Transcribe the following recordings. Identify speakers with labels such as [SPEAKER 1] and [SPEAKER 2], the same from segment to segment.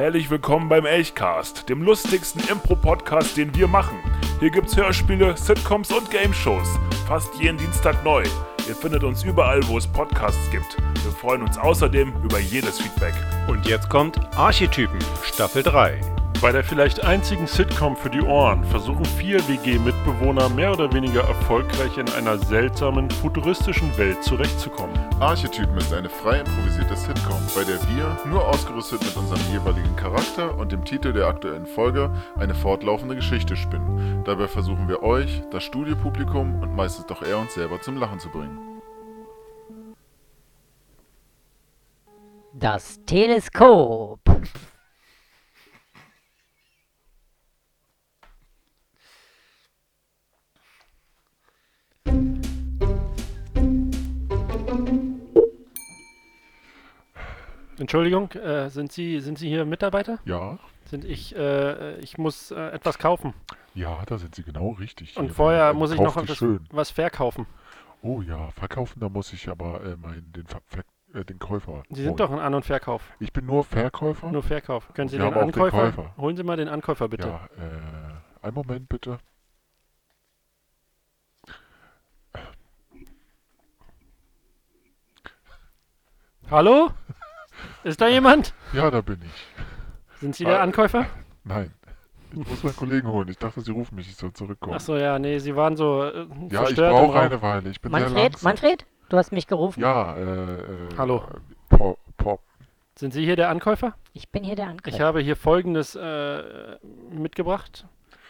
[SPEAKER 1] Herzlich willkommen beim Elchcast, dem lustigsten Impro-Podcast, den wir machen. Hier gibt's Hörspiele, Sitcoms und Game-Shows. Fast jeden Dienstag neu. Ihr findet uns überall, wo es Podcasts gibt. Wir freuen uns außerdem über jedes Feedback.
[SPEAKER 2] Und jetzt kommt Archetypen, Staffel 3.
[SPEAKER 3] Bei der vielleicht einzigen Sitcom für die Ohren versuchen vier WG-Mitbewohner mehr oder weniger erfolgreich in einer seltsamen, futuristischen Welt zurechtzukommen.
[SPEAKER 4] Archetypen ist eine frei improvisierte Sitcom, bei der wir, nur ausgerüstet mit unserem jeweiligen Charakter und dem Titel der aktuellen Folge, eine fortlaufende Geschichte spinnen. Dabei versuchen wir euch, das Studiopublikum und meistens doch eher uns selber zum Lachen zu bringen.
[SPEAKER 5] Das Teleskop.
[SPEAKER 6] Entschuldigung, äh, sind Sie sind Sie hier Mitarbeiter?
[SPEAKER 4] Ja,
[SPEAKER 6] Sind ich äh, ich muss äh, etwas kaufen
[SPEAKER 4] ja, da sind Sie genau richtig.
[SPEAKER 6] und
[SPEAKER 4] Hier,
[SPEAKER 6] vorher
[SPEAKER 4] man
[SPEAKER 6] muss ich noch
[SPEAKER 4] schön.
[SPEAKER 6] was verkaufen.
[SPEAKER 4] Oh ja, verkaufen, da muss ich aber äh, meinen, den, Ver Ver äh, den Käufer.
[SPEAKER 6] Sie sind
[SPEAKER 4] holen.
[SPEAKER 6] doch ein An- und Verkauf.
[SPEAKER 4] Ich bin nur Verkäufer.
[SPEAKER 6] Nur Verkauf. Können Sie den
[SPEAKER 4] den
[SPEAKER 6] Ankäufer?
[SPEAKER 4] Käufer.
[SPEAKER 6] Holen Sie mal den Ankäufer bitte.
[SPEAKER 4] Ja, äh, einen Moment bitte.
[SPEAKER 6] Hallo? Ist da jemand?
[SPEAKER 4] Ja, da bin ich.
[SPEAKER 6] Sind Sie der
[SPEAKER 4] Ah,
[SPEAKER 6] Ankäufer?
[SPEAKER 4] Nein. Ich muss meinen Kollegen holen. Ich dachte, Sie rufen mich, ich soll zurückkommen.
[SPEAKER 6] Achso, ja, nee, Sie waren so äh,
[SPEAKER 4] ja, ich brauche eine Weile. Ich bin sehr
[SPEAKER 5] Manfred,
[SPEAKER 4] langsam.
[SPEAKER 5] Manfred, du hast mich gerufen.
[SPEAKER 4] Ja, äh, äh
[SPEAKER 6] Hallo.
[SPEAKER 4] Pop, Pop.
[SPEAKER 6] Sind Sie hier der Ankäufer?
[SPEAKER 5] Ich bin hier der
[SPEAKER 6] Ich
[SPEAKER 5] Ankäufer.
[SPEAKER 6] habe hier folgendes äh, mitgebracht.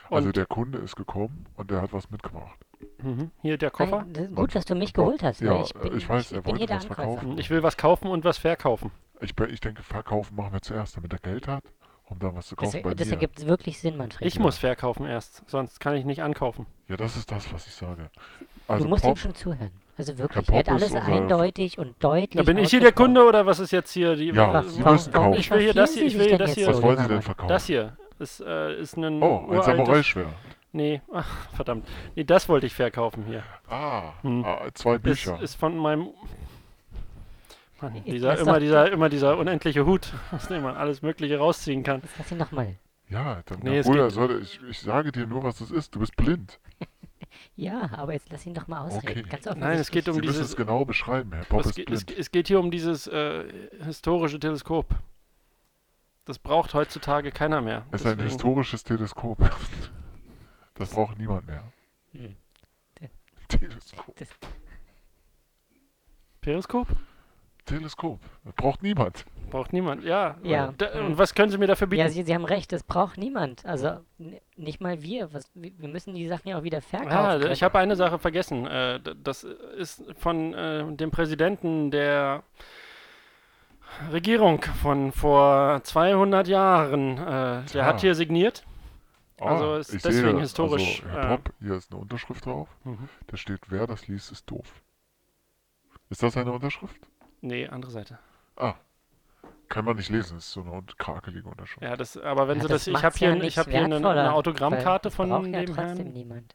[SPEAKER 4] Also der Kunde ist gekommen und der hat was mitgebracht.
[SPEAKER 6] Mhm. Hier der Koffer.
[SPEAKER 5] Nein, das ist gut, dass du mich geholt hast.
[SPEAKER 4] Ja,
[SPEAKER 5] ich,
[SPEAKER 4] äh,
[SPEAKER 5] bin,
[SPEAKER 4] ich weiß, er
[SPEAKER 5] ich bin
[SPEAKER 4] wollte
[SPEAKER 5] hier der
[SPEAKER 4] was
[SPEAKER 5] Ankäufer.
[SPEAKER 4] verkaufen.
[SPEAKER 6] Ich will was kaufen und was verkaufen.
[SPEAKER 4] Ich, ich denke, verkaufen machen wir zuerst, damit er Geld hat, um dann was zu
[SPEAKER 5] Das,
[SPEAKER 4] kaufen bei
[SPEAKER 5] das
[SPEAKER 4] mir.
[SPEAKER 5] ergibt wirklich Sinn, Manfred.
[SPEAKER 6] Ich muss verkaufen erst, sonst kann ich nicht ankaufen.
[SPEAKER 4] Ja, das ist das, was ich sage.
[SPEAKER 5] du
[SPEAKER 4] Also
[SPEAKER 5] musst ihm
[SPEAKER 4] Pop,
[SPEAKER 5] schon zuhören. Also wirklich, er hat
[SPEAKER 4] ist
[SPEAKER 5] alles eindeutig und deutlich
[SPEAKER 6] Da bin ich hier der. Kunde oder was ist jetzt hier die.
[SPEAKER 4] Ja, Sie müssen kaufen.
[SPEAKER 6] Ich will hier das hier, ich will hier das hier.
[SPEAKER 4] was wollen Sie denn verkaufen?
[SPEAKER 6] Das hier ist, äh, ist ein.
[SPEAKER 4] Oh, ein Samurai-Schwert.
[SPEAKER 6] Nee, ach, verdammt. Nee, das wollte ich verkaufen hier.
[SPEAKER 4] Ah,
[SPEAKER 6] Hm.
[SPEAKER 4] ah, zwei
[SPEAKER 6] Ist,
[SPEAKER 4] Bücher.
[SPEAKER 6] ist von meinem. Mann, dieser, immer,
[SPEAKER 5] doch-
[SPEAKER 6] dieser, immer dieser unendliche Hut, aus dem man alles Mögliche rausziehen kann.
[SPEAKER 5] Jetzt lass ihn noch mal.
[SPEAKER 4] ja, dann
[SPEAKER 6] Nee, es
[SPEAKER 4] Bruder,
[SPEAKER 6] geht-
[SPEAKER 4] sollte, ich, ich sage dir nur, was das ist. Du bist blind.
[SPEAKER 5] Ja, aber jetzt lass ihn doch mal ausreden.
[SPEAKER 4] Okay.
[SPEAKER 5] Ganz
[SPEAKER 6] Nein, es geht um
[SPEAKER 4] Sie müssen
[SPEAKER 6] dieses.
[SPEAKER 4] es genau beschreiben, Herr Pop
[SPEAKER 6] Es,
[SPEAKER 4] ist
[SPEAKER 6] ge- es, es geht hier um dieses äh, historische Teleskop. Das braucht heutzutage keiner mehr.
[SPEAKER 4] Es ist ein historisches Teleskop. Das braucht niemand mehr.
[SPEAKER 5] Hm.
[SPEAKER 4] Teleskop.
[SPEAKER 6] Periskop?
[SPEAKER 4] Teleskop. Das braucht niemand.
[SPEAKER 6] Braucht niemand, ja.
[SPEAKER 5] Ja.
[SPEAKER 6] Da, und was können Sie mir dafür bieten?
[SPEAKER 5] Ja, Sie, Sie haben recht, das braucht niemand. Also nicht mal wir. Was, wir müssen die Sachen ja auch wieder verkaufen.
[SPEAKER 6] Ah,
[SPEAKER 5] können.
[SPEAKER 6] ich habe eine Sache vergessen. Äh, das ist von äh, dem Präsidenten der Regierung von vor 200 Jahren. Äh, der
[SPEAKER 4] Ah.
[SPEAKER 6] hat hier signiert.
[SPEAKER 4] Ah,
[SPEAKER 6] Also ist
[SPEAKER 4] ich
[SPEAKER 6] deswegen
[SPEAKER 4] sehe,
[SPEAKER 6] historisch,
[SPEAKER 4] Also, Herr
[SPEAKER 6] äh,
[SPEAKER 4] Pop, hier ist eine Unterschrift drauf.
[SPEAKER 6] Mhm.
[SPEAKER 4] Da steht, wer das liest, ist doof. Ist das eine Unterschrift?
[SPEAKER 6] Nee, andere Seite.
[SPEAKER 4] Ah. Kann man nicht lesen, das ist so eine krakelige Unterschrift.
[SPEAKER 6] Ja, das, aber wenn
[SPEAKER 5] Ja,
[SPEAKER 6] Sie das, ich
[SPEAKER 5] macht's
[SPEAKER 6] habe hier,
[SPEAKER 5] ja
[SPEAKER 6] ein- ich hab hier eine, eine Autogrammkarte
[SPEAKER 5] das
[SPEAKER 6] von
[SPEAKER 5] ja
[SPEAKER 6] dem
[SPEAKER 5] trotzdem
[SPEAKER 6] Herrn.
[SPEAKER 5] niemand.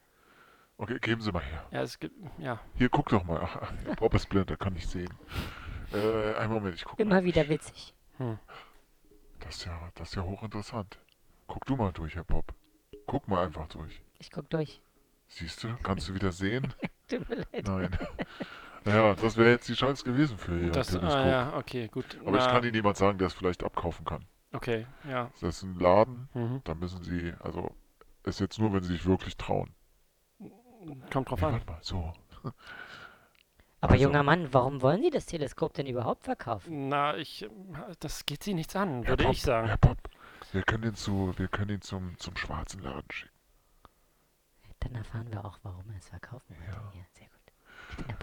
[SPEAKER 4] Okay, geben Sie mal her.
[SPEAKER 6] Ja, es gibt, ja.
[SPEAKER 4] Hier, guck doch mal. Pop ist blind, er kann nicht sehen. Äh, einen Moment, ich guck mal.
[SPEAKER 5] Immer wieder witzig.
[SPEAKER 4] Das ist ja, das ist ja hochinteressant. Guck du mal durch, Herr Pop. Guck mal einfach durch.
[SPEAKER 5] Ich guck durch.
[SPEAKER 4] Siehst du? Kannst du wieder sehen?
[SPEAKER 5] Tut mir leid.
[SPEAKER 4] Nein. Naja, das wäre jetzt die Chance gewesen für Ihr
[SPEAKER 6] Das,
[SPEAKER 4] Teleskop.
[SPEAKER 6] ah, ja, okay, gut.
[SPEAKER 4] Aber ich
[SPEAKER 6] Na,
[SPEAKER 4] kann Ihnen jemand sagen, der es vielleicht abkaufen kann.
[SPEAKER 6] Okay, ja.
[SPEAKER 4] Das ist ein Laden,
[SPEAKER 6] Mhm.
[SPEAKER 4] da müssen Sie, also, ist jetzt nur, wenn Sie sich wirklich trauen.
[SPEAKER 6] Kommt drauf
[SPEAKER 4] Nee,
[SPEAKER 6] an.
[SPEAKER 4] warte mal, so.
[SPEAKER 5] Aber
[SPEAKER 4] Also-
[SPEAKER 5] junger Mann, warum wollen Sie das Teleskop denn überhaupt verkaufen?
[SPEAKER 6] Na, ich, das geht Sie nichts an,
[SPEAKER 4] Herr
[SPEAKER 6] würde
[SPEAKER 4] Pop,
[SPEAKER 6] ich sagen.
[SPEAKER 4] Herr Pop, wir können ihn zu, wir können ihn zum, zum schwarzen Laden schicken.
[SPEAKER 5] Dann erfahren wir auch, warum er es verkaufen wollte.
[SPEAKER 4] Ja.
[SPEAKER 5] Ja, sehr gut.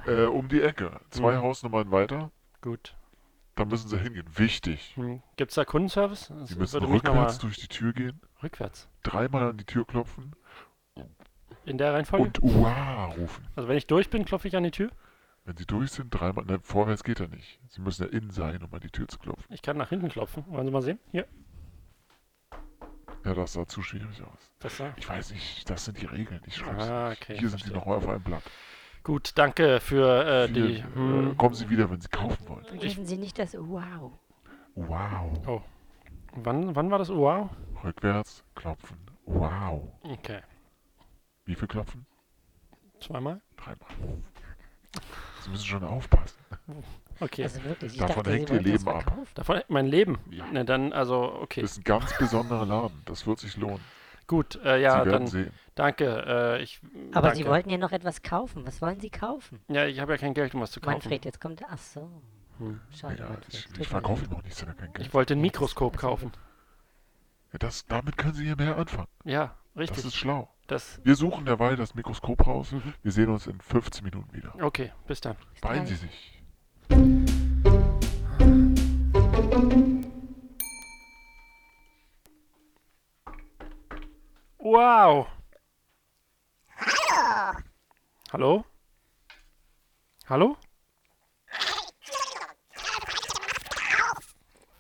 [SPEAKER 4] Äh, um die Ecke. Zwei
[SPEAKER 6] Mhm.
[SPEAKER 4] Hausnummern weiter,
[SPEAKER 6] Gut.
[SPEAKER 4] da müssen Sie hingehen. Wichtig.
[SPEAKER 6] Hm. Gibt es da Kundenservice? Das
[SPEAKER 4] Sie müssen
[SPEAKER 6] würde mich noch
[SPEAKER 4] rückwärts durch die Tür gehen,
[SPEAKER 6] Rückwärts.
[SPEAKER 4] dreimal an die Tür klopfen
[SPEAKER 6] In der Reihenfolge?
[SPEAKER 4] und Uah rufen.
[SPEAKER 6] Also wenn ich durch bin, klopfe ich an die Tür?
[SPEAKER 4] Wenn Sie durch sind, dreimal, ne, vorwärts geht er nicht. Sie müssen ja innen sein, um an die Tür zu klopfen.
[SPEAKER 6] Ich kann nach hinten klopfen. Wollen Sie mal sehen? Hier.
[SPEAKER 4] Ja, das sah zu schwierig aus.
[SPEAKER 6] Das da.
[SPEAKER 4] Ich weiß nicht, das sind die Regeln. Ich schreibe
[SPEAKER 6] Ah, okay.
[SPEAKER 4] Hier sind sie
[SPEAKER 6] verstehe.
[SPEAKER 4] noch mal auf einem Blatt.
[SPEAKER 6] Gut, danke für äh, die.
[SPEAKER 4] äh,
[SPEAKER 6] Hm,
[SPEAKER 4] kommen Sie wieder, wenn Sie kaufen wollen.
[SPEAKER 6] ich-
[SPEAKER 5] Lesen Sie nicht das Wow.
[SPEAKER 4] Wow.
[SPEAKER 6] oh. Wann, wann war das? Wow.
[SPEAKER 4] Rückwärts klopfen. Wow.
[SPEAKER 6] Okay.
[SPEAKER 4] Wie viel klopfen?
[SPEAKER 6] Zweimal?
[SPEAKER 4] Dreimal. Sie müssen schon aufpassen.
[SPEAKER 6] Okay.
[SPEAKER 5] Also wirklich, ich
[SPEAKER 4] Davon
[SPEAKER 5] dachte,
[SPEAKER 4] hängt ihr Leben ab.
[SPEAKER 6] Davon mein Leben.
[SPEAKER 4] Ja.
[SPEAKER 6] Na dann, also, okay.
[SPEAKER 4] Das ist ein ganz besonderer Laden. Das wird sich lohnen.
[SPEAKER 6] Gut, äh, ja,
[SPEAKER 4] Sie werden
[SPEAKER 6] dann
[SPEAKER 4] sehen.
[SPEAKER 6] danke. Äh, ich,
[SPEAKER 5] Aber
[SPEAKER 6] danke.
[SPEAKER 5] sie wollten ja noch etwas kaufen. Was wollen sie kaufen?
[SPEAKER 6] Ja, ich habe ja kein Geld, um was zu kaufen.
[SPEAKER 5] Manfred, jetzt kommt. Ach so.
[SPEAKER 6] Hm.
[SPEAKER 5] Schade,
[SPEAKER 4] Ja, ich, ich verkaufe auch nichts, wenn er kein Geld
[SPEAKER 6] Ich wollte ein
[SPEAKER 5] das-
[SPEAKER 6] Mikroskop
[SPEAKER 5] das-
[SPEAKER 6] kaufen.
[SPEAKER 4] Ja, das, damit können Sie hier mehr anfangen.
[SPEAKER 6] Ja,
[SPEAKER 4] Das
[SPEAKER 6] richtig.
[SPEAKER 4] ist schlau.
[SPEAKER 6] Das,
[SPEAKER 4] Wir suchen derweil das Mikroskop raus.
[SPEAKER 6] Mhm.
[SPEAKER 4] Wir sehen uns in 15 Minuten wieder.
[SPEAKER 6] okay, bis dann.
[SPEAKER 4] Beeilen. Sie sich.
[SPEAKER 6] Wow. Hallo? Hallo?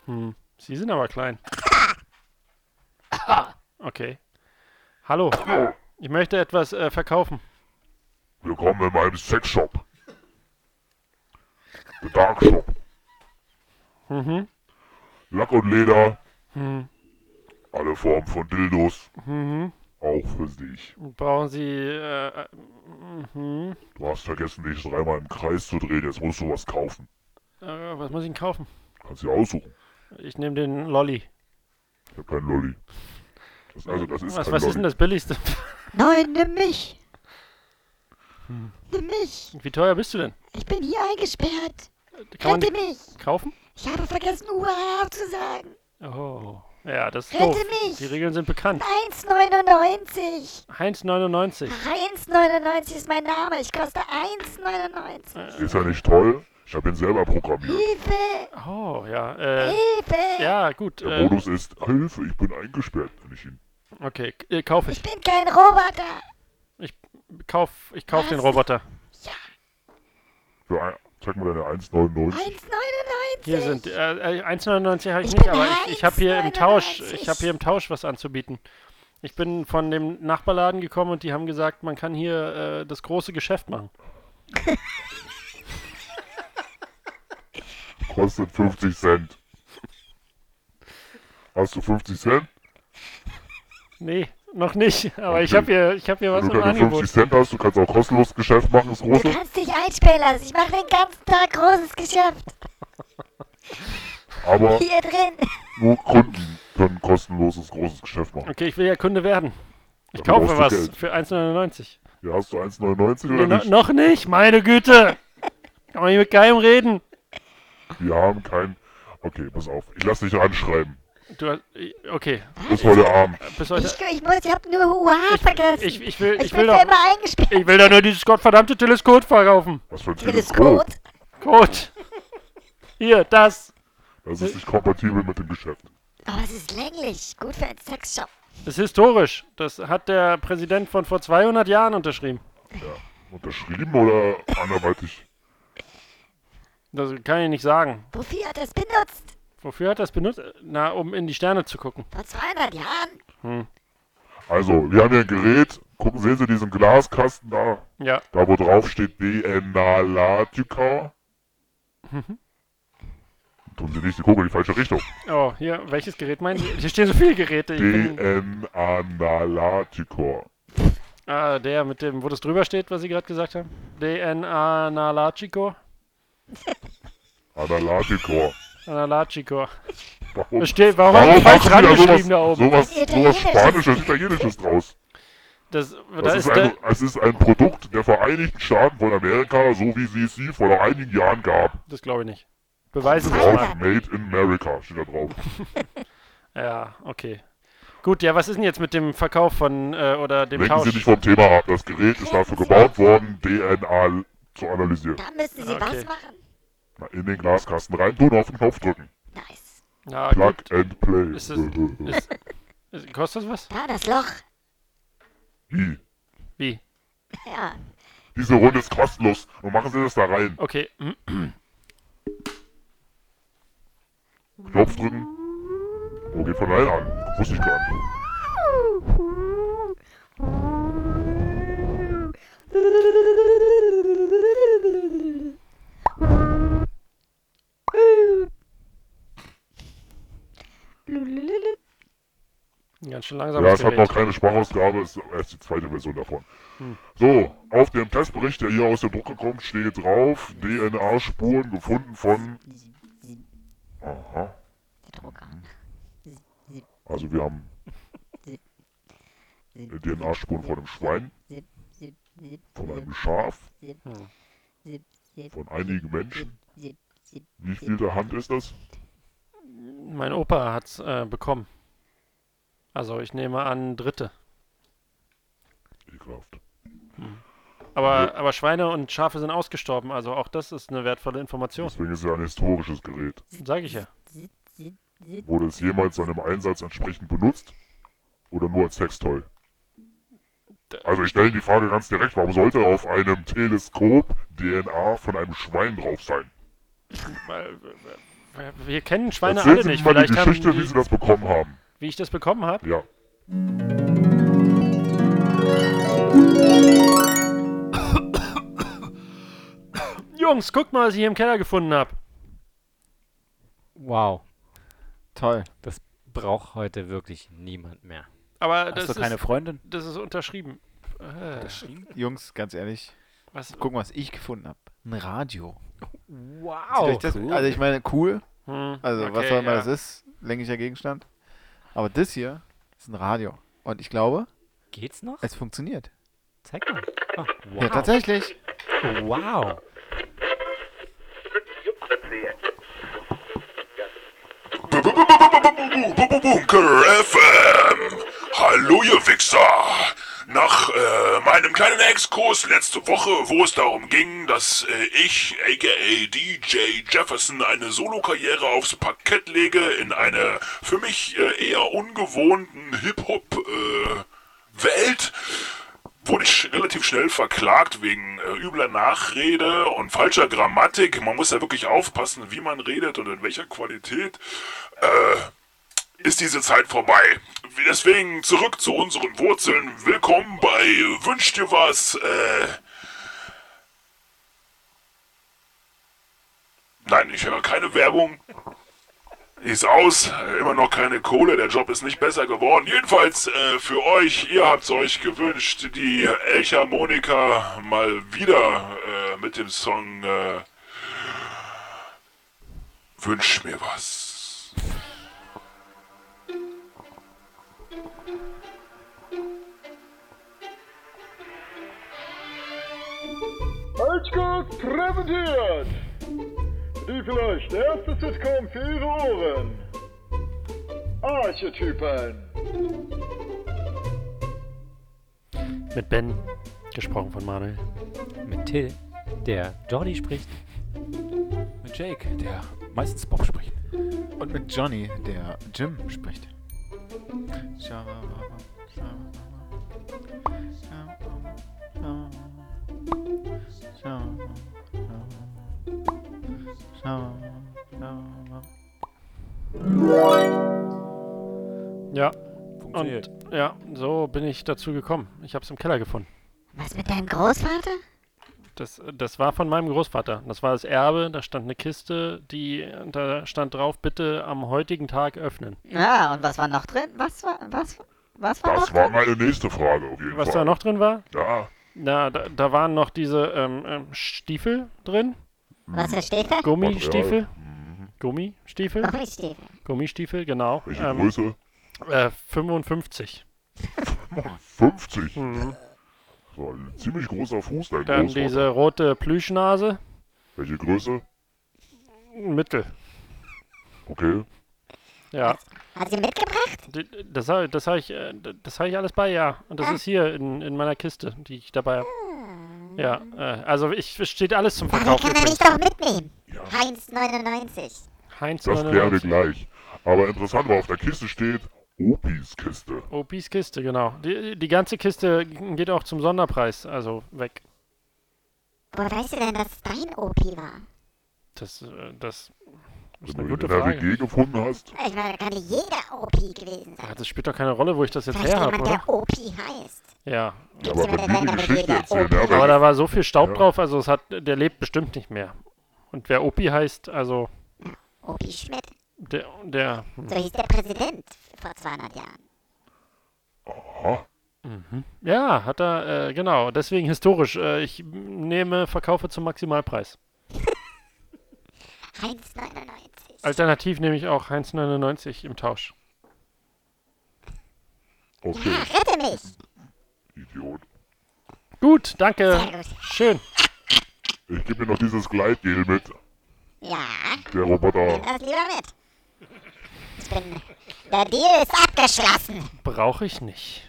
[SPEAKER 6] Hm, Sie sind aber klein. Okay. Hallo. Ich möchte etwas äh, verkaufen.
[SPEAKER 1] Willkommen in meinem Sexshop. Der Dark Shop.
[SPEAKER 6] Mhm.
[SPEAKER 1] Lack und Leder,
[SPEAKER 6] Hm.
[SPEAKER 1] Alle Formen von Dildos,
[SPEAKER 6] Mhm.
[SPEAKER 1] auch für dich.
[SPEAKER 6] Brauchen Sie äh, äh, mhm.
[SPEAKER 1] Du hast vergessen, dich dreimal im Kreis zu drehen, jetzt musst du was kaufen.
[SPEAKER 6] äh, was muss ich denn kaufen?
[SPEAKER 1] Kannst dir aussuchen.
[SPEAKER 6] Ich nehme den Lolli.
[SPEAKER 1] Ich hab keinen Lolli. Das, also, das ist
[SPEAKER 6] was
[SPEAKER 1] kein
[SPEAKER 6] was
[SPEAKER 1] Lolli.
[SPEAKER 6] ist denn das billigste?
[SPEAKER 7] Nein, nimm mich.
[SPEAKER 6] Hm.
[SPEAKER 7] Nimm mich.
[SPEAKER 6] Wie teuer bist du denn?
[SPEAKER 7] Ich bin hier eingesperrt.
[SPEAKER 6] Kann man
[SPEAKER 7] Rette mich.
[SPEAKER 6] kaufen?
[SPEAKER 7] Ich habe vergessen, UAA zu sagen.
[SPEAKER 6] Oh, ja, das ist
[SPEAKER 7] Rette
[SPEAKER 6] doof.
[SPEAKER 7] mich.
[SPEAKER 6] Die Regeln sind bekannt.
[SPEAKER 7] 1,99.
[SPEAKER 6] Heinz 99.
[SPEAKER 7] 1,99 ist mein Name. Ich koste 1,99.
[SPEAKER 1] Ist ja nicht toll. Ich habe ihn selber programmiert.
[SPEAKER 7] Hilfe.
[SPEAKER 6] Oh, ja. Äh,
[SPEAKER 7] Hilfe.
[SPEAKER 6] ja, gut.
[SPEAKER 1] Der
[SPEAKER 6] Äh,
[SPEAKER 1] Modus ist Hilfe, ich bin eingesperrt. Wenn ich ihn.
[SPEAKER 6] okay, äh, kauf
[SPEAKER 7] Ich
[SPEAKER 6] ich.
[SPEAKER 7] bin kein Roboter.
[SPEAKER 6] Kauf, ich kauf den? Roboter.
[SPEAKER 1] Für ein, zeig mal deine 1,99.
[SPEAKER 7] 1,99.
[SPEAKER 6] Hier sind äh, äh, 1,99 habe ich
[SPEAKER 7] Ich
[SPEAKER 6] nicht, aber ich, ich habe hier im Tausch,
[SPEAKER 7] 1,99.
[SPEAKER 6] ich habe hier im Tausch was anzubieten. Ich bin von dem Nachbarladen gekommen und die haben gesagt, man kann hier äh, das große Geschäft machen.
[SPEAKER 1] Kostet 50 Cent. Hast du 50 Cent?
[SPEAKER 6] Nee, noch nicht. Aber ich
[SPEAKER 1] Okay.
[SPEAKER 6] habe hier, ich habe hier was
[SPEAKER 1] Wenn
[SPEAKER 6] im
[SPEAKER 1] du
[SPEAKER 6] Angebot.
[SPEAKER 1] 50 Cent hast, du kannst auch kostenlos Geschäft machen, das
[SPEAKER 7] Du
[SPEAKER 1] große.
[SPEAKER 7] kannst dich einsperren lassen. Ich mache den ganzen Tag großes Geschäft.
[SPEAKER 1] Aber
[SPEAKER 7] Hier drin.
[SPEAKER 1] nur Kunden können kostenloses großes Geschäft machen.
[SPEAKER 6] Okay, ich will ja Kunde werden. Ich
[SPEAKER 1] Dafür
[SPEAKER 6] kaufe
[SPEAKER 1] du
[SPEAKER 6] was
[SPEAKER 1] Geld.
[SPEAKER 6] für 1,99.
[SPEAKER 1] Ja, hast du 1,99
[SPEAKER 6] Nee,
[SPEAKER 1] oder
[SPEAKER 6] no,
[SPEAKER 1] nicht?
[SPEAKER 6] noch nicht, meine Güte. Kann man hier mit keinem reden.
[SPEAKER 1] Wir haben kein. Okay, pass auf. Ich lass dich anschreiben.
[SPEAKER 6] Du, hast- okay,
[SPEAKER 1] Bis heute Abend.
[SPEAKER 6] bis heute.
[SPEAKER 7] Ich, ich muss, ich habe nur UAA vergessen.
[SPEAKER 6] Ich, ich will,
[SPEAKER 7] Ich
[SPEAKER 6] ich will
[SPEAKER 7] für immer eingesperrt.
[SPEAKER 6] ich will doch nur dieses gottverdammte Teleskop verkaufen.
[SPEAKER 1] Was für ein
[SPEAKER 7] Teleskop.
[SPEAKER 1] Teleskop.
[SPEAKER 6] Gut. Hier, das.
[SPEAKER 1] Das ist nicht kompatibel mit dem Geschäft.
[SPEAKER 7] Aber es ist länglich. Gut für einen Sexshop.
[SPEAKER 6] Das ist historisch. Das hat der Präsident von vor 200 Jahren unterschrieben.
[SPEAKER 1] Unterschrieben oder anderweitig?
[SPEAKER 6] Das kann ich nicht sagen.
[SPEAKER 7] Wofür hat er es benutzt?
[SPEAKER 6] Wofür hat er es benutzt? Na, um in die Sterne zu gucken.
[SPEAKER 7] Vor 200 Jahren?
[SPEAKER 1] Also, wir haben hier ein Gerät. Gucken, sehen Sie diesen Glaskasten da?
[SPEAKER 6] Ja.
[SPEAKER 1] Da, wo drauf steht DNA-Latica. Tun Sie nicht, Sie gucken in die falsche Richtung.
[SPEAKER 6] Oh, hier, welches Gerät meinen Sie? Hier stehen so viele Geräte.
[SPEAKER 1] DNA-Nalaticor.
[SPEAKER 6] ah, der mit dem, wo das drüber steht, was Sie gerade gesagt haben. DNA Nalachico. Nalachico.
[SPEAKER 1] Warum?
[SPEAKER 6] Das steht, warum haben
[SPEAKER 1] Warum
[SPEAKER 6] Sie falsch
[SPEAKER 1] Sie
[SPEAKER 6] rangeschrieben da oben?
[SPEAKER 1] sowas, sowas. Spanisches, Italienisches draus?
[SPEAKER 6] Das, da
[SPEAKER 1] Das
[SPEAKER 6] ist
[SPEAKER 1] ist ein, es ist ein Produkt der Vereinigten Staaten von Amerika, so wie sie es sie vor einigen Jahren gab.
[SPEAKER 6] das glaube ich nicht. Beweisen Sie mal.
[SPEAKER 1] Made in America steht da drauf.
[SPEAKER 6] Ja, okay. Gut, ja, was ist denn jetzt mit dem Verkauf von, äh, oder dem
[SPEAKER 1] Lenken Sie
[SPEAKER 6] Tausch?
[SPEAKER 1] nicht vom Thema ab. Das Gerät ist dafür gebaut worden, DNA zu analysieren.
[SPEAKER 7] Da müssen Sie
[SPEAKER 6] Okay.
[SPEAKER 7] was machen.
[SPEAKER 1] In den Glaskasten reintun, auf den Knopf drücken.
[SPEAKER 7] Nice.
[SPEAKER 6] Ja,
[SPEAKER 1] Plug
[SPEAKER 6] gut.
[SPEAKER 1] and play.
[SPEAKER 6] Ist das, ist, ist, kostet das was?
[SPEAKER 7] Da, das Loch.
[SPEAKER 1] Wie?
[SPEAKER 6] Wie?
[SPEAKER 7] Ja.
[SPEAKER 1] Diese Runde ist kostenlos. Und machen Sie das da rein.
[SPEAKER 6] Okay.
[SPEAKER 1] Knopf drücken. Oh, geht von alleine an. Wusste ich gar nicht.
[SPEAKER 6] Ganz schön langsam.
[SPEAKER 1] Ja, es hat noch keine Sprachausgabe, es ist erst die zweite Version davon.
[SPEAKER 6] Hm.
[SPEAKER 1] So, auf dem Testbericht, der hier aus der Drucke kommt, steht drauf, DNA-Spuren gefunden von... Aha,
[SPEAKER 7] Der Drucker.
[SPEAKER 1] also wir haben DNA-Spuren von einem Schwein, von einem Schaf, von einigen Menschen. Wie viel der Hand ist das?
[SPEAKER 6] Mein Opa hat's äh, bekommen. Also ich nehme an Dritte.
[SPEAKER 1] Ekelhaft.
[SPEAKER 6] Aber, aber Schweine und Schafe sind ausgestorben, also auch das ist eine wertvolle Information.
[SPEAKER 1] Deswegen ist es ja ein historisches Gerät.
[SPEAKER 6] Sag ich ja.
[SPEAKER 1] Wurde es jemals seinem Einsatz entsprechend benutzt? Oder nur als Sextoy? Also ich stelle die Frage ganz direkt, warum sollte auf einem Teleskop DNA von einem Schwein drauf sein?
[SPEAKER 6] Weil, wir- wir kennen Schweine
[SPEAKER 1] Erzählen
[SPEAKER 6] alle
[SPEAKER 1] Sie
[SPEAKER 6] nicht.
[SPEAKER 1] mal die
[SPEAKER 6] Vielleicht haben
[SPEAKER 1] Geschichte, wie
[SPEAKER 6] die,
[SPEAKER 1] Sie das bekommen haben.
[SPEAKER 6] wie ich das bekommen habe.
[SPEAKER 1] Ja.
[SPEAKER 6] Jungs, guckt mal, was ich hier im Keller gefunden habe.
[SPEAKER 5] Wow.
[SPEAKER 8] Toll.
[SPEAKER 5] Braucht heute wirklich niemand mehr.
[SPEAKER 6] Aber
[SPEAKER 8] Hast
[SPEAKER 6] das
[SPEAKER 8] du keine
[SPEAKER 6] ist,
[SPEAKER 8] Freundin?
[SPEAKER 6] das ist unterschrieben. Äh,
[SPEAKER 8] Jungs, ganz ehrlich,
[SPEAKER 6] was?
[SPEAKER 8] gucken, was ich gefunden habe. Ein Radio.
[SPEAKER 5] Wow.
[SPEAKER 8] Das, Also ich meine, cool.
[SPEAKER 6] Hm,
[SPEAKER 8] Also was
[SPEAKER 6] okay,
[SPEAKER 8] auch immer
[SPEAKER 6] ja.
[SPEAKER 8] das ist, länglicher Gegenstand. Aber das hier ist ein Radio. Und ich glaube,
[SPEAKER 5] Geht's noch?
[SPEAKER 8] es funktioniert.
[SPEAKER 5] Zeig mal. Oh, wow.
[SPEAKER 8] Ja, tatsächlich.
[SPEAKER 5] Wow.
[SPEAKER 1] Bunker FM! Hallo ihr Wichser! Nach äh, meinem kleinen Exkurs letzte Woche, wo es darum ging, dass äh, ich, aka DJ Jefferson, eine Solokarriere aufs Parkett lege in einer für mich äh, eher ungewohnten Hip-Hop-Welt, wurde ich relativ schnell verklagt wegen äh, übler Nachrede und falscher Grammatik. Man muss ja wirklich aufpassen, wie man redet und in welcher Qualität. Äh, ist diese Zeit vorbei. Deswegen zurück zu unseren Wurzeln. Willkommen bei Wünsch dir was. Äh Nein, ich höre keine Werbung. Ist aus, immer noch keine Kohle, der Job ist nicht besser geworden. Jedenfalls äh, für euch, ihr habt's euch gewünscht, die Elchharmonika mal wieder äh, mit dem Song äh, Wünsch mir was.
[SPEAKER 3] Halsguck präsentiert! Die vielleicht erste Sitcom für Ihre Ohren. Archetypen.
[SPEAKER 6] Mit Ben, gesprochen von Manuel.
[SPEAKER 5] Mit Till, der Jordi spricht.
[SPEAKER 9] Mit Jake, der meistens Bob spricht.
[SPEAKER 8] Und mit Johnny, der Jim spricht.
[SPEAKER 6] Ja,
[SPEAKER 9] Funktioniert.
[SPEAKER 6] und ja, so bin ich dazu gekommen. Ich habe es im Keller gefunden.
[SPEAKER 7] Was mit deinem Großvater?
[SPEAKER 6] Das, das war von meinem Großvater. Das war das Erbe. Da stand eine Kiste, die da stand drauf: Bitte am heutigen Tag öffnen.
[SPEAKER 7] Ja, und was war noch drin? Was war, was, was war noch
[SPEAKER 1] Das war
[SPEAKER 7] drin?
[SPEAKER 1] meine nächste Frage auf jeden
[SPEAKER 6] Was
[SPEAKER 1] Fall.
[SPEAKER 6] da noch drin war?
[SPEAKER 1] Ja,
[SPEAKER 6] Na, da, da waren noch diese ähm, ähm, Stiefel drin.
[SPEAKER 7] Was da steht da?
[SPEAKER 6] Gummistiefel.
[SPEAKER 1] Mhm.
[SPEAKER 6] Gummistiefel.
[SPEAKER 7] Gummistiefel.
[SPEAKER 6] Gummistiefel, genau.
[SPEAKER 1] welche
[SPEAKER 6] Ähm,
[SPEAKER 1] Größe?
[SPEAKER 6] äh, 55.
[SPEAKER 1] 50.
[SPEAKER 6] Mhm.
[SPEAKER 1] So, ein ziemlich großer Fuß, dein
[SPEAKER 6] Dann
[SPEAKER 1] Großvater.
[SPEAKER 6] diese rote Plüschnase.
[SPEAKER 1] Welche Größe?
[SPEAKER 6] Mittel.
[SPEAKER 1] Okay.
[SPEAKER 6] Ja.
[SPEAKER 7] Hat sie mitgebracht?
[SPEAKER 6] Die- Das habe das hab ich, äh, das hab ich alles bei, ja. Und das ist hier in, in meiner Kiste, die ich dabei habe. Ja, äh, also ich, es steht alles zum
[SPEAKER 7] Dann
[SPEAKER 6] Verkauf
[SPEAKER 7] kann er mich
[SPEAKER 6] übrigens.
[SPEAKER 7] doch mitnehmen. Heinz 99.
[SPEAKER 6] Heinz
[SPEAKER 1] Das klären wir
[SPEAKER 6] 99.
[SPEAKER 1] gleich. Aber interessant war, auf der Kiste steht Opis Kiste.
[SPEAKER 6] Opis Kiste, genau. Die, die ganze Kiste geht auch zum Sonderpreis, also weg.
[SPEAKER 7] Woher weißt du denn, dass es dein Opi war?
[SPEAKER 6] Das, äh, das ist
[SPEAKER 1] Wenn
[SPEAKER 6] eine
[SPEAKER 1] du ihn
[SPEAKER 6] gute
[SPEAKER 1] in der
[SPEAKER 6] Frage.
[SPEAKER 1] WG gefunden hast,
[SPEAKER 7] Ich meine, da kann nicht jeder Opi gewesen sein.
[SPEAKER 6] Ja, das spielt doch keine Rolle, wo ich das jetzt
[SPEAKER 7] Vielleicht
[SPEAKER 6] her habe, oder?
[SPEAKER 7] der Opi heißt.
[SPEAKER 6] Ja.
[SPEAKER 1] ja, aber wenn
[SPEAKER 6] Aber
[SPEAKER 1] wenn,
[SPEAKER 6] da war so viel Staub
[SPEAKER 1] Ja.
[SPEAKER 6] drauf, also es hat, der lebt bestimmt nicht mehr. Und wer Opi heißt, also
[SPEAKER 7] Opi Schmidt.
[SPEAKER 6] Der, der,
[SPEAKER 7] So hieß der Präsident vor 200 Jahren.
[SPEAKER 1] Aha.
[SPEAKER 6] ja, hat er, äh, genau, deswegen historisch. Äh, ich nehme, verkaufe zum Maximalpreis.
[SPEAKER 7] Heinz 99.
[SPEAKER 6] Alternativ nehme ich auch Heinz 99 im Tausch.
[SPEAKER 1] Okay,
[SPEAKER 7] Ja, rette mich.
[SPEAKER 1] Idiot.
[SPEAKER 6] Gut, danke.
[SPEAKER 7] Gut.
[SPEAKER 6] Schön.
[SPEAKER 1] Ich gebe mir noch dieses Gleitgel mit.
[SPEAKER 7] Ja,
[SPEAKER 1] Der Roboter.
[SPEAKER 7] nimm das lieber mit. Bin... Der Deal ist abgeschlossen.
[SPEAKER 6] Brauche ich nicht.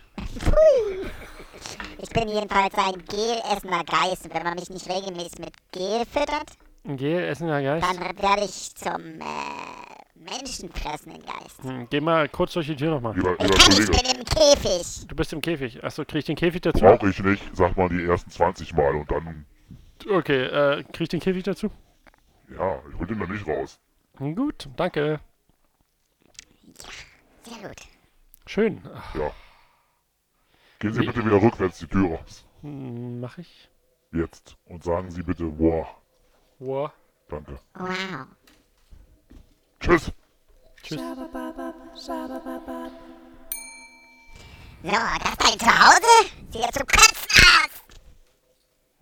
[SPEAKER 7] Ich bin jedenfalls ein gelessender Geist. Und wenn man mich nicht regelmäßig mit Gel füttert,
[SPEAKER 6] Geh, essen ja Geist.
[SPEAKER 7] dann werde ich zum äh, menschenfressenden Geist.
[SPEAKER 6] Hm, geh mal kurz durch die Tür nochmal.
[SPEAKER 1] Lieber,
[SPEAKER 7] Ich
[SPEAKER 1] lieber
[SPEAKER 7] kann, ich
[SPEAKER 1] Kollege,
[SPEAKER 7] bin im Käfig.
[SPEAKER 6] Du bist im Käfig. Achso, krieg ich den Käfig dazu?
[SPEAKER 1] brauche ich nicht. Sag mal die ersten 20 Mal und dann,
[SPEAKER 6] Okay, äh, krieg ich den Käfig dazu?
[SPEAKER 1] ja, ich hol den da nicht raus.
[SPEAKER 6] Hm, Gut, danke.
[SPEAKER 7] Sehr gut.
[SPEAKER 6] Schön. Ach,
[SPEAKER 1] Ja. Gehen Sie bitte wieder rückwärts die Tür raus.
[SPEAKER 6] hm, mach ich.
[SPEAKER 1] Jetzt. Und sagen Sie bitte, boah.
[SPEAKER 6] Wow.
[SPEAKER 1] Danke.
[SPEAKER 7] Wow.
[SPEAKER 1] Tschüss.
[SPEAKER 6] Tschüss.
[SPEAKER 7] So, das ist dein Zuhause? Zum Kotzen aus.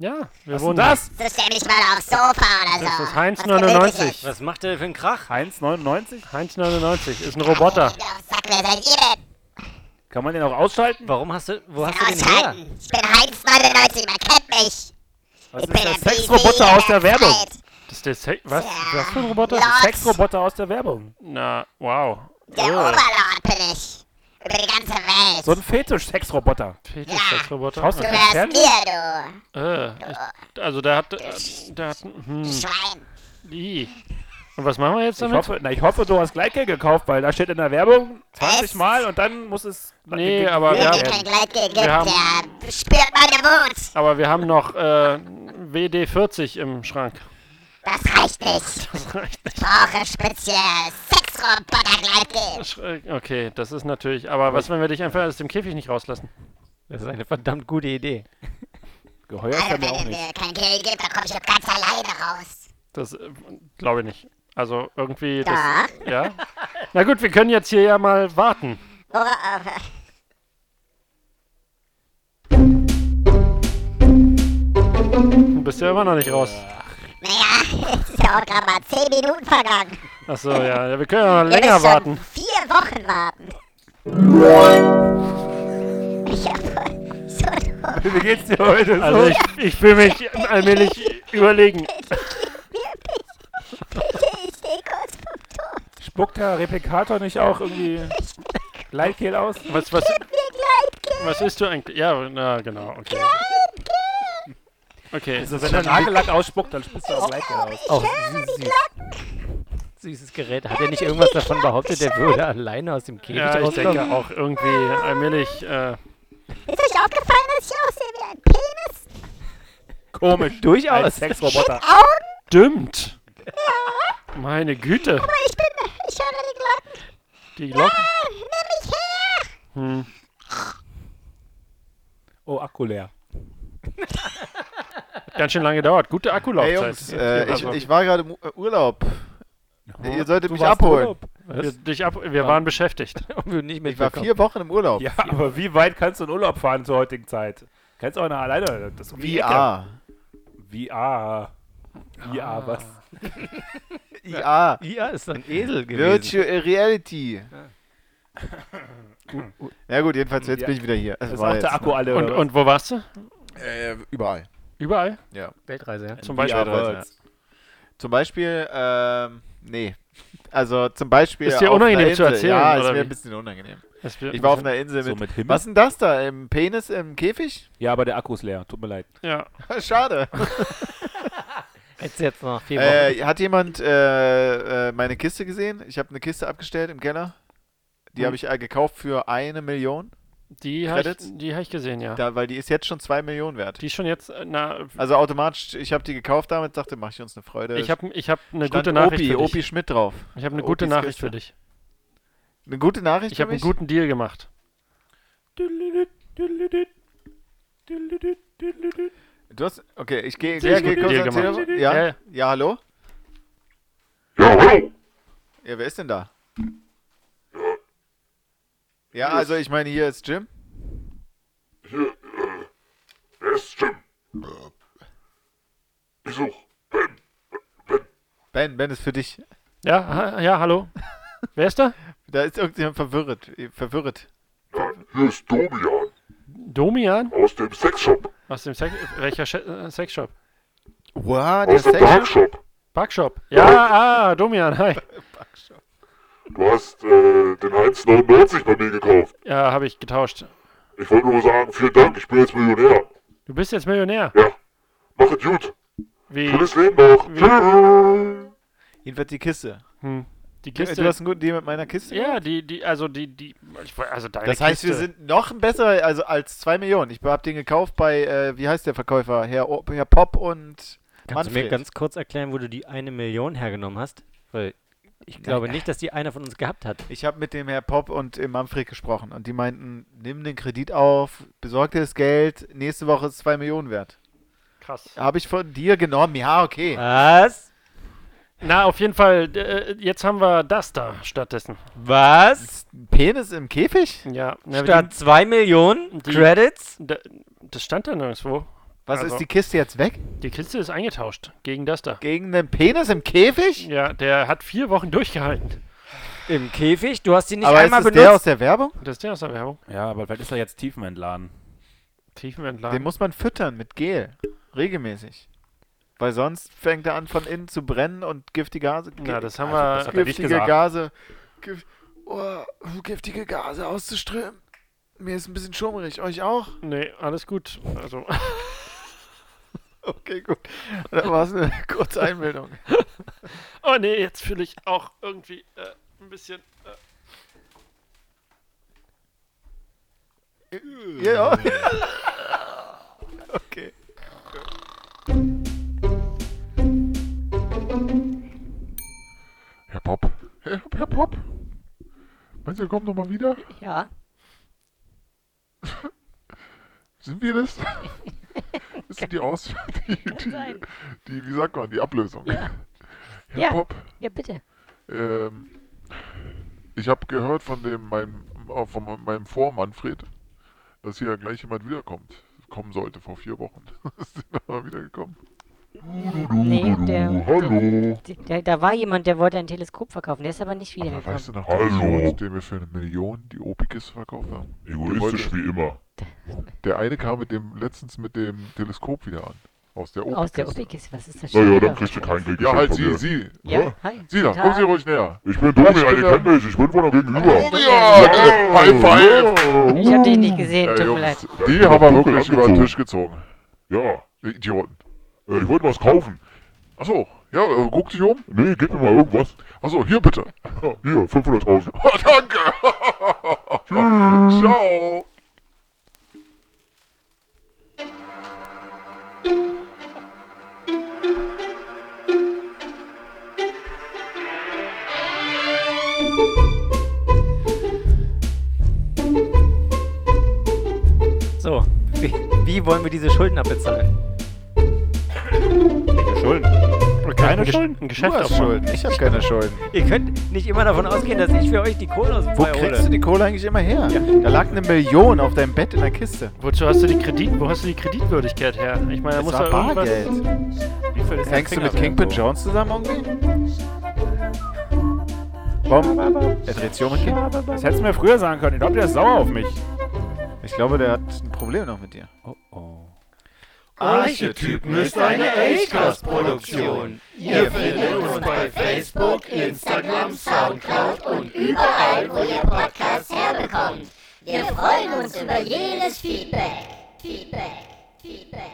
[SPEAKER 6] Ja, wir
[SPEAKER 9] Was
[SPEAKER 6] wohnen.
[SPEAKER 9] das?
[SPEAKER 7] So stell mich mal aufs Sofa oder so.
[SPEAKER 6] Das ist Heinz
[SPEAKER 7] Was
[SPEAKER 6] 99.
[SPEAKER 7] Gemütliches.
[SPEAKER 2] Was macht der für einen Krach?
[SPEAKER 9] Heinz 99?
[SPEAKER 6] Heinz 99 ist ein Roboter.
[SPEAKER 7] Sack, wer seid ihr denn?
[SPEAKER 9] Kann man den auch ausschalten?
[SPEAKER 2] Warum hast du, wo hast du den her?
[SPEAKER 7] Ausschalten. Ich bin Heinz 99, man kennt mich.
[SPEAKER 9] Was
[SPEAKER 7] ich
[SPEAKER 9] ist
[SPEAKER 7] bin
[SPEAKER 9] der
[SPEAKER 7] ein
[SPEAKER 9] Sexroboter aus der Werbung?
[SPEAKER 6] Das ist der Se Was?
[SPEAKER 7] Ja.
[SPEAKER 6] Was für ein Roboter?
[SPEAKER 9] Sexroboter aus der Werbung.
[SPEAKER 6] Na, wow.
[SPEAKER 7] Der
[SPEAKER 6] Äh,
[SPEAKER 7] Oberlord bin ich. Welt.
[SPEAKER 9] So ein Fetisch-Sexroboter.
[SPEAKER 6] Fetisch-Sexroboter.
[SPEAKER 9] Schaust du fern?
[SPEAKER 7] mir, du.
[SPEAKER 6] Äh, ich, also der hat, äh, der hat, hm,
[SPEAKER 7] Schwein.
[SPEAKER 6] i. Und was machen wir jetzt
[SPEAKER 9] Ich
[SPEAKER 6] damit?
[SPEAKER 9] hoffe, na, ich hoffe, du hast Gleitgel gekauft, weil da steht in der Werbung 20
[SPEAKER 7] Was?
[SPEAKER 9] Mal und dann muss es...
[SPEAKER 6] Nee, aber
[SPEAKER 7] Wenn
[SPEAKER 6] wir
[SPEAKER 7] es
[SPEAKER 6] haben,
[SPEAKER 7] kein Gleitgel gibt,
[SPEAKER 6] wir haben-
[SPEAKER 7] der spürt meine Wut.
[SPEAKER 6] aber wir haben noch äh, WD-40 im Schrank.
[SPEAKER 7] Das reicht nicht.
[SPEAKER 6] Das reicht nicht.
[SPEAKER 7] Ich brauche speziell Sexroboter-Gleitgel.
[SPEAKER 6] Okay, das ist natürlich, aber was, wenn wir dich einfach aus dem Käfig nicht rauslassen?
[SPEAKER 2] Das ist eine verdammt gute Idee.
[SPEAKER 9] Geheuer
[SPEAKER 7] Also
[SPEAKER 9] auch
[SPEAKER 7] wenn es
[SPEAKER 9] nicht.
[SPEAKER 7] mir kein Gel gibt, dann komme ich doch ganz alleine raus.
[SPEAKER 6] Das äh, glaube ich nicht. Also irgendwie
[SPEAKER 7] Doch.
[SPEAKER 6] das. Ja. Na gut, wir können jetzt hier ja mal warten.
[SPEAKER 7] Worauf?
[SPEAKER 6] Du bist ja immer noch nicht raus.
[SPEAKER 7] Ist ja auch gerade mal 10 Minuten vergangen.
[SPEAKER 6] Achso, ja, ja, wir können ja noch länger
[SPEAKER 7] schon
[SPEAKER 6] warten.
[SPEAKER 7] vier Wochen warten. Ich hab so
[SPEAKER 9] Wie geht's dir heute so?
[SPEAKER 6] Also ich, ich fühle mich allmählich überlegen.
[SPEAKER 7] ich stehe kurz vom Tod.
[SPEAKER 9] Spuckt der Replikator nicht auch irgendwie Gleitgel aus?
[SPEAKER 6] Was, was, was isst du eigentlich? Ja, na genau, okay. Okay,
[SPEAKER 9] Also wenn er Nagellack ausspuckt, dann spuckt er auch Gleitgel aus.
[SPEAKER 2] Auch süß. Süßes Gerät. Hat er nicht irgendwas davon behauptet, der würde alleine aus dem Käfig
[SPEAKER 6] ja, ich
[SPEAKER 2] rauskommen?
[SPEAKER 6] denke auch irgendwie allmählich, äh,
[SPEAKER 7] Ist euch aufgefallen, dass ich aussehe wie ein Penis?
[SPEAKER 9] Komisch. Ein
[SPEAKER 2] Durchaus.
[SPEAKER 9] Sexroboter.
[SPEAKER 7] Augen?
[SPEAKER 6] stimmt. Meine Güte,
[SPEAKER 7] Aber ich bin, ich höre die Glocken.
[SPEAKER 6] die Glocken.
[SPEAKER 7] Nimm mich her.
[SPEAKER 6] Hm.
[SPEAKER 9] Oh, Akku leer.
[SPEAKER 6] Ganz schön lange gedauert. Gute
[SPEAKER 8] Hey
[SPEAKER 6] Akkulaufzeit.
[SPEAKER 8] Jungs, äh, ich,
[SPEAKER 6] Also,
[SPEAKER 8] ich war gerade im äh, Urlaub. Ihr solltet
[SPEAKER 9] Du
[SPEAKER 8] mich abholen.
[SPEAKER 6] Wir, dich ab, wir waren beschäftigt.
[SPEAKER 2] Und wir nicht
[SPEAKER 8] Ich war vier Wochen im Urlaub.
[SPEAKER 9] Ja, aber wie weit kannst du in Urlaub fahren zur heutigen Zeit? Kannst auch noch alleine. Das um.
[SPEAKER 8] VR.
[SPEAKER 9] VR. VR, was?
[SPEAKER 8] IA.
[SPEAKER 2] Ja, ist ein Esel gewesen.
[SPEAKER 8] Virtual Reality. Ja gut, jedenfalls, jetzt
[SPEAKER 9] Ja.
[SPEAKER 8] bin ich wieder hier. Es
[SPEAKER 9] Ist
[SPEAKER 8] war
[SPEAKER 9] auch
[SPEAKER 8] jetzt
[SPEAKER 9] der Akku alle.
[SPEAKER 6] Und, und wo warst du?
[SPEAKER 8] Äh, überall.
[SPEAKER 6] Überall?
[SPEAKER 8] Ja.
[SPEAKER 2] Weltreise, ja.
[SPEAKER 6] Zum Beispiel.
[SPEAKER 8] Worlds. Zum Beispiel, ähm, nee. Also zum Beispiel.
[SPEAKER 6] Ist dir unangenehm zu erzählen,
[SPEAKER 8] Ja, ist mir
[SPEAKER 6] wie?
[SPEAKER 8] ein bisschen unangenehm. Ich war auf einer Insel
[SPEAKER 9] So
[SPEAKER 8] mit.
[SPEAKER 9] mit Himmel?
[SPEAKER 8] Was ist denn das da? Im Penis im Käfig?
[SPEAKER 9] Ja, aber der Akku ist leer. Tut mir leid.
[SPEAKER 6] Ja.
[SPEAKER 8] Schade.
[SPEAKER 2] Jetzt jetzt noch vier Wochen.
[SPEAKER 8] Äh, hat jemand äh, äh, meine Kiste gesehen? Ich habe eine Kiste abgestellt im Keller. Die
[SPEAKER 6] Hm.
[SPEAKER 8] habe ich äh, gekauft für eine Million.
[SPEAKER 6] Die habe ich, die hab ich gesehen, ja.
[SPEAKER 8] Da, weil die ist jetzt schon zwei Millionen wert.
[SPEAKER 6] Die ist schon jetzt, äh, na,
[SPEAKER 8] Also automatisch, ich habe die gekauft damit, dachte, mache ich uns eine Freude.
[SPEAKER 6] ich habe ich hab eine
[SPEAKER 8] Stand
[SPEAKER 6] gute Nachricht
[SPEAKER 8] Opi,
[SPEAKER 6] für dich.
[SPEAKER 8] Opi Schmidt drauf.
[SPEAKER 6] Ich habe eine gute
[SPEAKER 8] Opis
[SPEAKER 6] Nachricht
[SPEAKER 8] Kiste.
[SPEAKER 6] für dich.
[SPEAKER 8] Eine gute Nachricht
[SPEAKER 6] Ich
[SPEAKER 8] für
[SPEAKER 6] habe einen
[SPEAKER 8] mich?
[SPEAKER 6] guten Deal gemacht.
[SPEAKER 8] Du hast, okay, ich gehe ich geh
[SPEAKER 6] guten
[SPEAKER 8] kurz
[SPEAKER 6] Deal
[SPEAKER 8] ans
[SPEAKER 6] gemacht.
[SPEAKER 8] Telefon. Ja,
[SPEAKER 6] Ja,
[SPEAKER 8] ja,
[SPEAKER 6] ja.
[SPEAKER 8] hallo?
[SPEAKER 1] Ja, hallo.
[SPEAKER 8] Ja, wer ist denn da? Ja, also ich meine, hier ist Jim.
[SPEAKER 1] Hier, äh, wer ist Jim? Ich such.
[SPEAKER 8] Ben, Ben ist für dich.
[SPEAKER 6] Ja, ha, ja, hallo. Wer ist da?
[SPEAKER 8] Da ist irgendjemand verwirrt. äh, Verwirrt.
[SPEAKER 1] Hier ist Domian
[SPEAKER 6] Domian?
[SPEAKER 1] aus dem Sexshop.
[SPEAKER 6] Aus dem Sex welcher Sch äh, Sexshop?
[SPEAKER 8] Wow, der
[SPEAKER 1] Aus dem
[SPEAKER 8] Sex
[SPEAKER 1] Darkshop.
[SPEAKER 6] Backshop. Ja, ah, Domian, hi.
[SPEAKER 1] Du hast äh, den 1,99 bei mir gekauft.
[SPEAKER 6] Ja, habe ich getauscht.
[SPEAKER 1] Ich wollte nur sagen, vielen Dank, ich bin jetzt Millionär.
[SPEAKER 6] Du bist jetzt Millionär.
[SPEAKER 1] Ja, mach es gut.
[SPEAKER 6] Wie?
[SPEAKER 1] Schönes Leben noch.
[SPEAKER 6] Wie?
[SPEAKER 1] Tschüss.
[SPEAKER 8] Jedenfalls die Kiste.
[SPEAKER 6] Hm. Die
[SPEAKER 8] Du
[SPEAKER 6] Kiste.
[SPEAKER 8] hast einen guten Deal mit meiner Kiste?
[SPEAKER 6] ja, die, die, also die, die, also deine
[SPEAKER 8] Das heißt,
[SPEAKER 6] Kiste.
[SPEAKER 8] wir sind noch besser also als 2 Millionen. Ich habe den gekauft bei, äh, wie heißt der Verkäufer? Herr, O- Herr Pop und
[SPEAKER 2] Kannst du mir
[SPEAKER 8] Manfred.
[SPEAKER 2] ganz kurz erklären, wo du die eine Million hergenommen hast? Weil ich glaube nicht, dass die einer von uns gehabt hat.
[SPEAKER 8] Ich habe mit dem Herr Pop und dem Manfred gesprochen und die meinten, nimm den Kredit auf, besorg dir das Geld, nächste Woche ist 2 Millionen wert.
[SPEAKER 6] Krass.
[SPEAKER 8] Habe ich von dir genommen? Ja, okay.
[SPEAKER 2] Was?
[SPEAKER 6] Na, auf jeden Fall, äh, jetzt haben wir das da stattdessen.
[SPEAKER 2] Was?
[SPEAKER 8] Penis im Käfig?
[SPEAKER 6] Ja,
[SPEAKER 2] Statt 2 Millionen
[SPEAKER 6] die-
[SPEAKER 2] Credits?
[SPEAKER 6] da, das stand da nirgendwo.
[SPEAKER 8] Was
[SPEAKER 6] Also-
[SPEAKER 8] ist die Kiste jetzt weg?
[SPEAKER 6] Die Kiste ist eingetauscht gegen das da.
[SPEAKER 8] Gegen den Penis im Käfig?
[SPEAKER 6] Ja, der hat vier Wochen durchgehalten.
[SPEAKER 2] Im Käfig? Du hast die nicht
[SPEAKER 8] Aber ist
[SPEAKER 2] einmal
[SPEAKER 8] das
[SPEAKER 2] benutzt?
[SPEAKER 8] der aus der Werbung?
[SPEAKER 6] Das ist der aus der Werbung.
[SPEAKER 9] Ja, aber vielleicht ist er jetzt tiefenentladen.
[SPEAKER 6] Tiefenentladen.
[SPEAKER 8] Den muss man füttern mit Gel. Regelmäßig. Weil sonst fängt er an von innen zu brennen und giftige Gase.
[SPEAKER 6] Na, das haben
[SPEAKER 9] Also,
[SPEAKER 6] wir.
[SPEAKER 9] das
[SPEAKER 8] giftige. Gase. Gif oh, giftige Gase auszuströmen. Mir ist ein bisschen schummrig. Euch auch?
[SPEAKER 6] Nee, alles gut. Also,
[SPEAKER 8] Okay, gut. Da war es eine kurze Einmeldung.
[SPEAKER 6] oh nee, jetzt fühle ich auch irgendwie äh, ein bisschen. Äh,
[SPEAKER 8] Ja. okay.
[SPEAKER 1] Herr Pop. Herr, Herr Pop. Meinst du, er kommt nochmal wieder?
[SPEAKER 5] Ja,
[SPEAKER 1] Sind wir das? Sind die Aus... Die, die, die, wie sagt man, die Ablösung.
[SPEAKER 5] Ja.
[SPEAKER 1] Herr
[SPEAKER 5] Ja.
[SPEAKER 1] Pop,
[SPEAKER 5] ja bitte.
[SPEAKER 1] ähm, ich habe gehört von dem, meinem, äh, von meinem Vormanfred, dass hier gleich jemand wiederkommt. Kommen sollte vor vier Wochen. Ist der aber wiedergekommen?
[SPEAKER 5] Nee, der,
[SPEAKER 1] Hallo.
[SPEAKER 5] der, der, da war jemand, der wollte ein Teleskop verkaufen, der ist aber nicht
[SPEAKER 1] Aber
[SPEAKER 5] wiedergekommen.
[SPEAKER 1] weißt du noch,
[SPEAKER 10] Hallo.
[SPEAKER 1] den wir für eine Million die Opikis verkauft haben?
[SPEAKER 10] Egoistisch wie immer.
[SPEAKER 1] Der eine kam mit dem letztens mit dem Teleskop wieder an. Aus der.
[SPEAKER 5] Aus der Opikis, was ist das
[SPEAKER 10] Naja, dann kriegst du kein Geld
[SPEAKER 1] Ja, halt Sie. Sie.
[SPEAKER 5] Ja, hi.
[SPEAKER 1] Sie da, kommen Sie ruhig näher.
[SPEAKER 10] Ich bin
[SPEAKER 1] bin
[SPEAKER 10] ihr kennt mich, ich bin von der Gegenüber.
[SPEAKER 1] Domian! High five!
[SPEAKER 5] Ich hab dich nicht gesehen,
[SPEAKER 1] Ja,
[SPEAKER 5] tut mir leid.
[SPEAKER 1] die haben wir wirklich über den. Tisch gezogen.
[SPEAKER 10] Ja,
[SPEAKER 1] Die Idioten.
[SPEAKER 10] äh, ich wollte was kaufen.
[SPEAKER 1] Achso, ja, äh, guck dich um.
[SPEAKER 10] Nee, gib mir mal irgendwas.
[SPEAKER 1] Achso, hier bitte.
[SPEAKER 10] Ja, hier, 500.000.
[SPEAKER 1] Oh, danke. Ciao.
[SPEAKER 2] Wie, wie wollen wir diese Schulden abbezahlen?
[SPEAKER 9] Welche Schulden? Keine Schulden?
[SPEAKER 6] Ein
[SPEAKER 8] Du
[SPEAKER 6] Geschäft
[SPEAKER 8] hast
[SPEAKER 6] aufmachen.
[SPEAKER 8] Schulden. Ich habe keine Schulden.
[SPEAKER 2] Ihr könnt nicht immer davon ausgehen, dass ich für euch die Kohle aus dem
[SPEAKER 8] Wo
[SPEAKER 2] Feuer
[SPEAKER 8] kriegst
[SPEAKER 2] hole.
[SPEAKER 8] du die Kohle eigentlich immer her? Da lag eine Million auf deinem Bett in der Kiste.
[SPEAKER 6] Wozu hast du die Kredit, wo hast du die Kreditwürdigkeit her? Ich meine, da
[SPEAKER 8] Das
[SPEAKER 6] muss
[SPEAKER 8] war
[SPEAKER 6] da irgendwas.
[SPEAKER 8] Bargeld.
[SPEAKER 9] Wie viel ist dein
[SPEAKER 8] Hängst du mit Kingpin? Jones zusammen irgendwie? Warum? Er dreht sich um und geht.
[SPEAKER 9] Das hättest du mir früher sagen können. Ich glaube, der ist sauer auf mich.
[SPEAKER 8] Ich glaube, der hat ein Problem noch mit dir.
[SPEAKER 9] Oh, oh.
[SPEAKER 8] Archetypen
[SPEAKER 11] ist eine Acast-Produktion. Ihr findet uns bei Facebook, Instagram, Soundcloud und
[SPEAKER 7] Überall, wo ihr Podcasts herbekommt. Wir freuen uns über jedes Feedback. Feedback. Feedback.